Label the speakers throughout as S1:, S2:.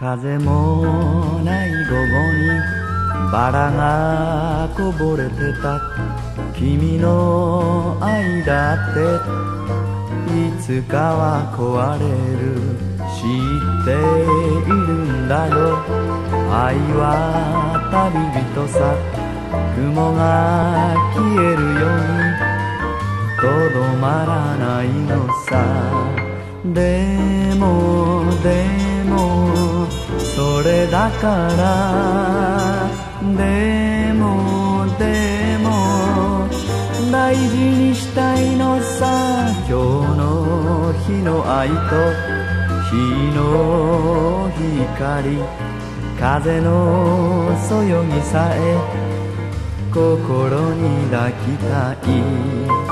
S1: 風もない午後にバラがこぼれてた君の愛だって。いつかは壊れる知っているんだよ。愛は旅人さ。雲が消えるように。とどまらないのさ。でもでも。もそれだからでもでも大事にしたいのさ今日の日の愛と日の光風のそよぎさえ心に抱きたい。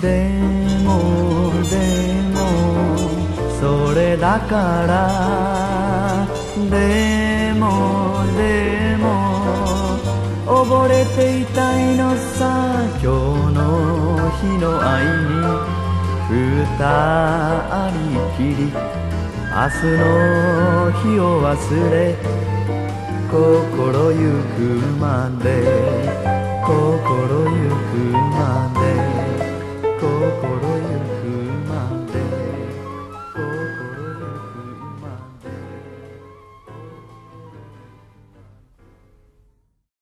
S1: でもでもそれだから。でもでも溺れていたいのさ今日の日の愛に二人きり。明日の日を忘れ心ゆくまで。